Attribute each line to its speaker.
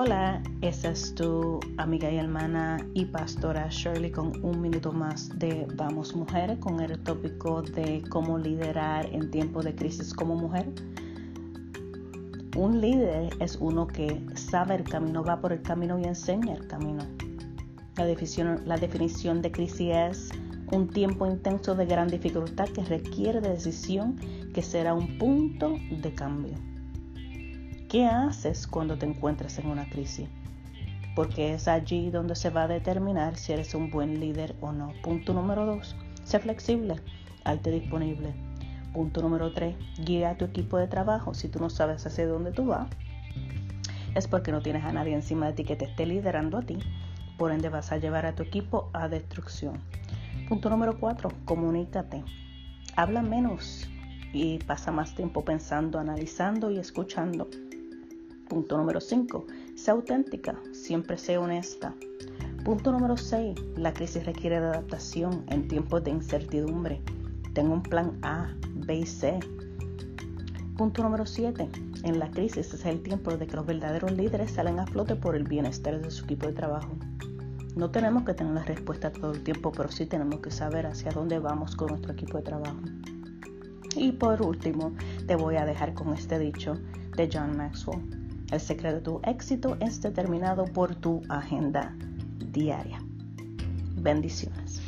Speaker 1: Hola, esta es tu amiga y hermana y pastora Shirley con un minuto más de Vamos Mujer con el tópico de cómo liderar en tiempos de crisis como mujer. Un líder es uno que sabe el camino, va por el camino y enseña el camino. La definición, la definición de crisis es un tiempo intenso de gran dificultad que requiere de decisión que será un punto de cambio. ¿Qué haces cuando te encuentras en una crisis? Porque es allí donde se va a determinar si eres un buen líder o no. Punto número dos, sé flexible, hazte disponible. Punto número tres, guía a tu equipo de trabajo. Si tú no sabes hacia dónde tú vas, es porque no tienes a nadie encima de ti que te esté liderando a ti. Por ende vas a llevar a tu equipo a destrucción. Punto número cuatro, comunícate. Habla menos y pasa más tiempo pensando, analizando y escuchando. Punto número 5. Sé auténtica, siempre sé honesta. Punto número 6. La crisis requiere de adaptación en tiempos de incertidumbre. Tengo un plan A, B y C. Punto número 7. En la crisis es el tiempo de que los verdaderos líderes salen a flote por el bienestar de su equipo de trabajo. No tenemos que tener la respuesta todo el tiempo, pero sí tenemos que saber hacia dónde vamos con nuestro equipo de trabajo. Y por último, te voy a dejar con este dicho de John Maxwell. El secreto de tu éxito es determinado por tu agenda diaria. Bendiciones.